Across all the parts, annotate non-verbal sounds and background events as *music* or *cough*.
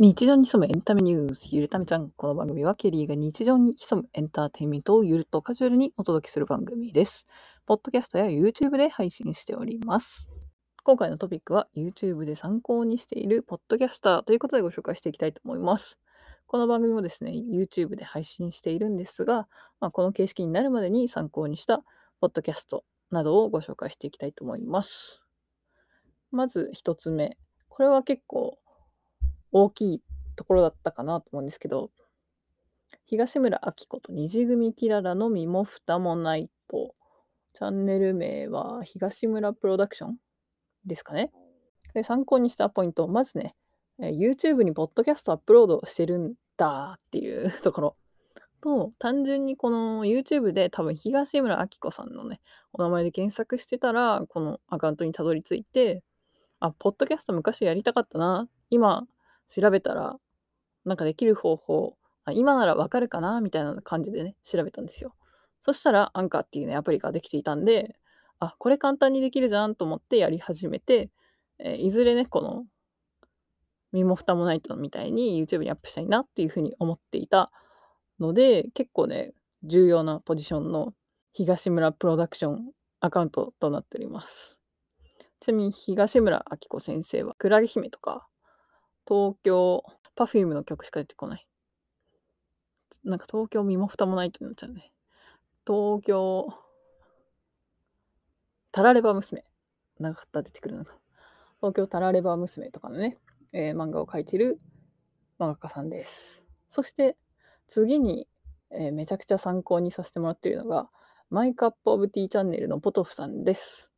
日常に潜むエンタメニュース、ゆるためちゃん。この番組はケリーが日常に潜むエンターテインメントをゆるっとカジュアルにお届けする番組です。ポッドキャストや YouTube で配信しております。今回のトピックは YouTube で参考にしているポッドキャスターということでご紹介していきたいと思います。この番組もですね、YouTube で配信しているんですが、まあ、この形式になるまでに参考にしたポッドキャストなどをご紹介していきたいと思います。まず一つ目。これは結構大きいところだったかなと思うんですけど、東村明子と虹組キララの身も蓋もないと、チャンネル名は東村プロダクションですかね。で参考にしたポイント、まずね、YouTube にポッドキャストアップロードしてるんだっていうところと、単純にこの YouTube で多分東村明子さんのね、お名前で検索してたら、このアカウントにたどり着いて、あ、ポッドキャスト昔やりたかったな。今調べたら、なんかできる方法、あ今ならわかるかな？みたいな感じでね、調べたんですよ。そしたら、アンカーっていうね、アプリができていたんで、あ、これ簡単にできるじゃんと思ってやり始めて、えーいずれね、この、身も蓋もないとみたいに YouTube にアップしたいなっていうふうに思っていたので、結構ね、重要なポジションの東村プロダクションアカウントとなっております。ちなみに東村明子先生は、クラゲ姫とか、東京、パフュームの曲しか出てこない。なんか東京身も蓋もないってなっちゃうね。東京、タラレバ娘。長かった出てくるのか。東京タラレバ娘とかのね、えー漫画を描いてる漫画家さんです。そして次に、えーめちゃくちゃ参考にさせてもらっているのが、マイカップオブティーチャンネルのポトフさんです。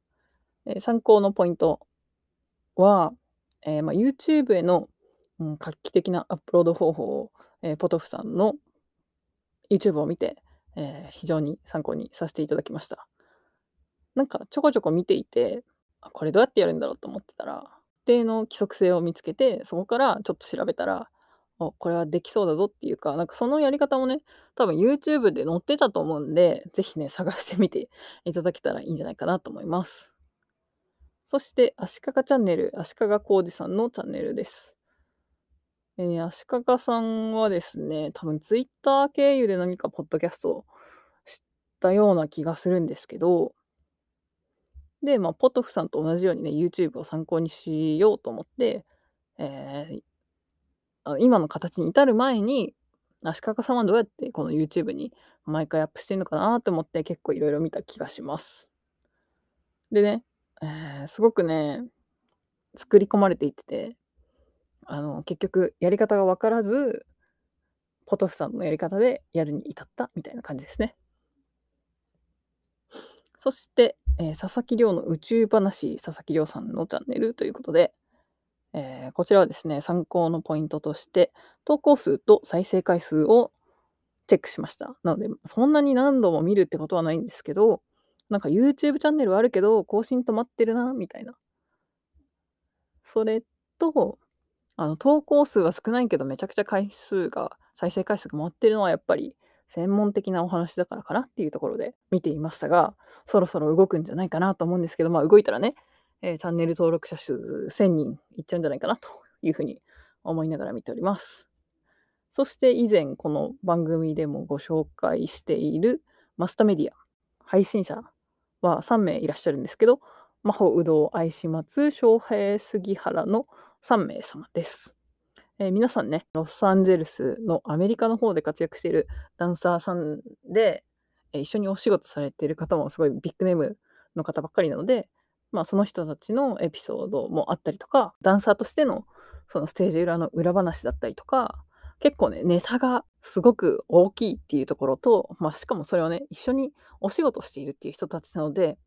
えー参考のポイントは、えまあ、YouTube への、うん、画期的なアップロード方法を、えーポトフさんの YouTube を見て、えー非常に参考にさせていただきました。なんかちょこちょこ見ていて、これどうやってやるんだろうと思ってたら、一定の規則性を見つけて、そこからちょっと調べたら、おこれはできそうだぞっていうか、なんかそのやり方もね、多分 YouTube で載ってたと思うんで、ぜひね、探してみていただけたらいいんじゃないかなと思います。そして、足利チャンネル、足利浩二さんのチャンネルです。えー足利さんはですね、多分 Twitter 経由で何かポッドキャストを知ったような気がするんですけど、で、まあ、ポトフさんと同じようにね、YouTube を参考にしようと思って、えーあ今の形に至る前に、足利さんはどうやってこの YouTube に毎回アップしてるのかなと思って結構いろいろ見た気がします。でね、えーすごくね、作り込まれていってて、あの、結局やり方が分からず、ポトフさんのやり方でやるに至ったみたいな感じですね。そして、えー佐々木亮の宇宙話、佐々木亮さんのチャンネルということで、えーこちらはですね、参考のポイントとして、投稿数と再生回数をチェックしました。なので、そんなに何度も見るってことはないんですけど、なんか YouTube チャンネルはあるけど、更新止まってるな、みたいな。それと、あの投稿数は少ないけど、めちゃくちゃ回数が、再生回数が回ってるのはやっぱり専門的なお話だからかなっていうところで見ていましたが、そろそろ動くんじゃないかなと思うんですけど、まあ動いたらね、えーチャンネル登録者数1000人いっちゃうんじゃないかなというふうに思いながら見ております。そして以前この番組でもご紹介しているマスタメディア、配信者は3名いらっしゃるんですけど、真帆、有働、愛始末、翔平、杉原の3名様です。えー皆さんね、ロサンゼルスのアメリカの方で活躍しているダンサーさんで、えー一緒にお仕事されている方もすごいビッグネームの方ばっかりなので、まあ、その人たちのエピソードもあったりとか、ダンサーとしてのそのステージ裏の裏話だったりとか、結構ね、ネタがすごく大きいっていうところと、まあ、しかもそれをね、一緒にお仕事しているっていう人たちなので、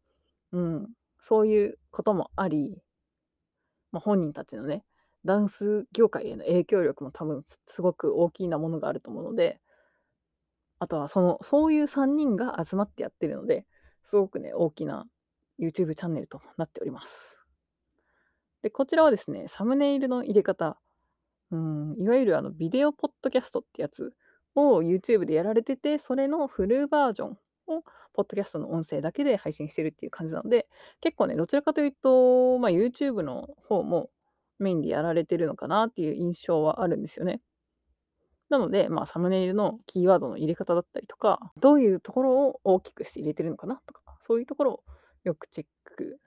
うん、そういうこともあり、まあ、本人たちのね、ダンス業界への影響力も多分すすごく大きなものがあると思うので、あとはその、そういう3人が集まってやってるので、すごくね、大きな YouTube チャンネルとなっております。で、こちらはですね、サムネイルの入れ方、うん、いわゆるあのビデオポッドキャストってやつを YouTube でやられてて、それのフルバージョンをポッドキャストの音声だけで配信してるっていう感じなので、結構ね、どちらかというと、まあ、YouTube の方も、メインでやられてるのかなっていう印象はあるんですよね。なので、まあ、サムネイルのキーワードの入れ方だったりとか、どういうところを大きくして入れてるのかなとか、そういうところをよくチェック、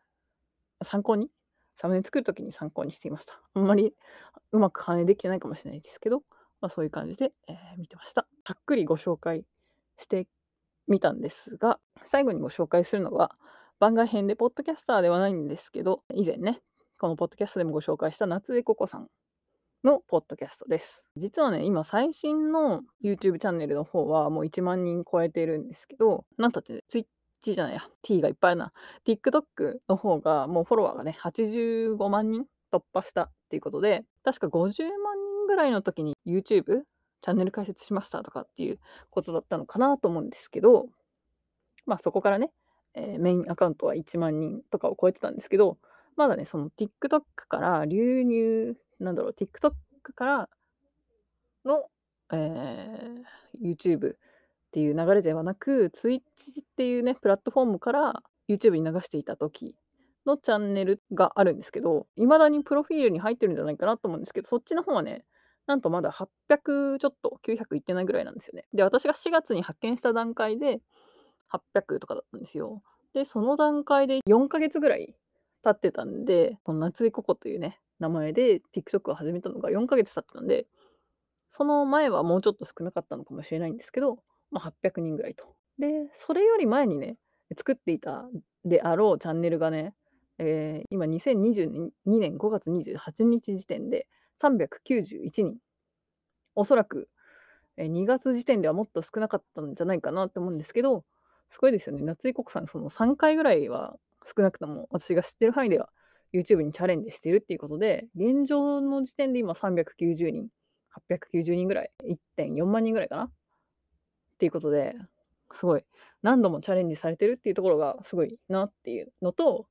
参考に、サムネ作るときに参考にしていました。あんまりうまく反映できてないかもしれないですけど、まあ、そういう感じで、えー、見てました。ざっくりご紹介してみたんですが、最後にご紹介するのは、番外編でポッドキャスターではないんですけど、以前ね、このポッドキャストでもご紹介した夏江ココさんのポッドキャストです。実はね、今最新の YouTube チャンネルの方はもう1万人超えているんですけど、なんたって、ね、Twitch じゃないや、T がいっぱいあるな。TikTok の方がもうフォロワーがね、85万人突破したっていうことで、確か50万人ぐらいの時に YouTube チャンネル開設しましたとかっていうことだったのかなと思うんですけど、まあそこからね、えー、メインアカウントは1万人とかを超えてたんですけど、まだね、その TikTok から流入、なんだろう、TikTok からの、えー、YouTube っていう流れではなく、Twitch っていうね、プラットフォームから YouTube に流していた時のチャンネルがあるんですけど、いまだにプロフィールに入ってるんじゃないかなと思うんですけど、そっちの方はね、なんとまだ800ちょっと、900いってないぐらいなんですよね。で、私が4月に発見した段階で800とかだったんですよ。で、その段階で4ヶ月ぐらい経ってたんで、この夏井ココというね、名前で TikTok を始めたのが4ヶ月経ってたんで、その前はもうちょっと少なかったのかもしれないんですけど、まあ、800人ぐらいと。で、それより前にね、作っていたであろうチャンネルがね、えー、今2022年5月28日時点で391人。おそらく、え、2月時点ではもっと少なかったんじゃないかなって思うんですけど、すごいですよね。夏井国さん、その3回ぐらいは少なくとも私が知ってる範囲では YouTube にチャレンジしてるっていうことで、現状の時点で今390人、890人ぐらい、1.4万人ぐらいかな？っていうことで、すごい何度もチャレンジされてるっていうところがすごいなっていうのと、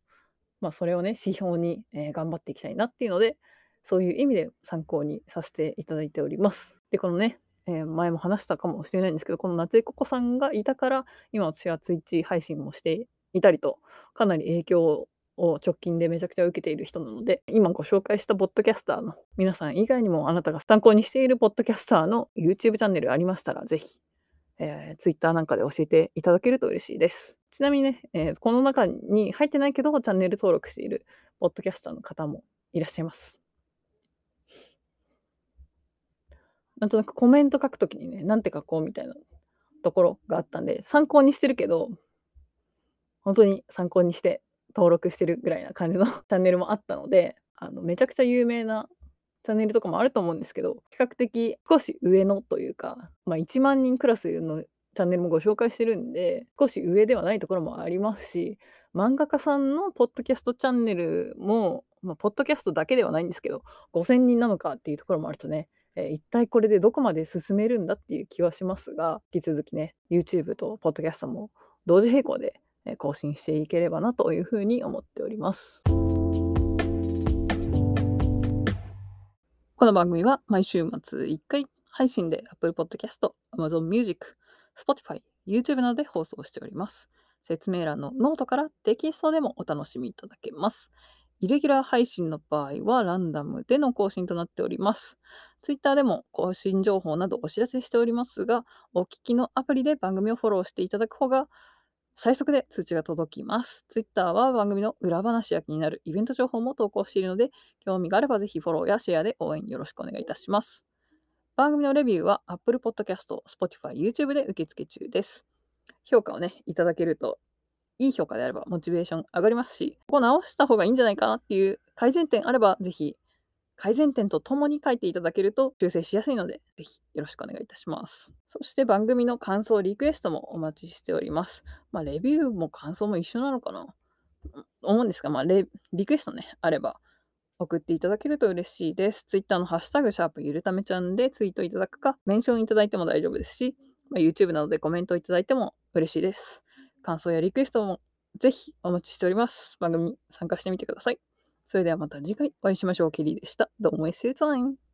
まあそれをね、指標に、えー、頑張っていきたいなっていうので、そういう意味で参考にさせていただいております。で、このね、えー、前も話したかもしれないんですけど、この夏井ココさんがいたから、今私は Twitch 配信もしていたりと、かなり影響を直近でめちゃくちゃ受けている人なので、今ご紹介したポッドキャスターの皆さん以外にもあなたが参考にしているポッドキャスターの YouTube チャンネルありましたら、ぜひ、えー、Twitter なんかで教えていただけると嬉しいです。ちなみにね、えー、この中に入ってないけど、チャンネル登録しているポッドキャスターの方もいらっしゃいます。なんとなくコメント書くときにね、なんて書こうみたいなところがあったんで、参考にしてるけど、本当に参考にして登録してるぐらいな感じの *laughs* チャンネルもあったので、あのめちゃくちゃ有名なチャンネルとかもあると思うんですけど、比較的少し上のというか、まあ、1万人クラスのチャンネルもご紹介してるんで、少し上ではないところもありますし、漫画家さんのポッドキャストチャンネルも、まあ、ポッドキャストだけではないんですけど、5000人なのかっていうところもあるとね、えー、一体これでどこまで進めるんだっていう気はしますが、引き続きね、YouTube とポッドキャストも同時並行で更新していければなというふうに思っております。この番組は毎週末1回配信で Apple Podcast、Amazon Music、Spotify、YouTube などで放送しております。説明欄のノートからテキストでもお楽しみいただけます。イレギュラー配信の場合はランダムでの更新となっております。Twitter でも更新情報などお知らせしておりますが、お聞きのアプリで番組をフォローしていただく方が最速で通知が届きます。Twitter は番組の裏話や気になるイベント情報も投稿しているので、興味があればぜひフォローやシェアで応援よろしくお願いいたします。番組のレビューは Apple Podcast、Spotify、YouTube で受付中です。評価をね、いただけると、いい評価であればモチベーション上がりますし、ここ直した方がいいんじゃないかなっていう改善点あれば、ぜひ改善点とともに書いていただけると修正しやすいので、ぜひよろしくお願いいたします。そして番組の感想、リクエストもお待ちしております。まあ、レビューも感想も一緒なのかな？思うんですが、まあ、リクエストね、あれば送っていただけると嬉しいです。Twitter のハッシュタグ、シャープゆるためちゃんでツイートいただくか、メンションいただいても大丈夫ですし、まあ、YouTube などでコメントいただいても嬉しいです。感想やリクエストもぜひお待ちしております。番組参加してみてください。それではまた次回お会いしましょう。ケリーでした。どうもエッセイツイン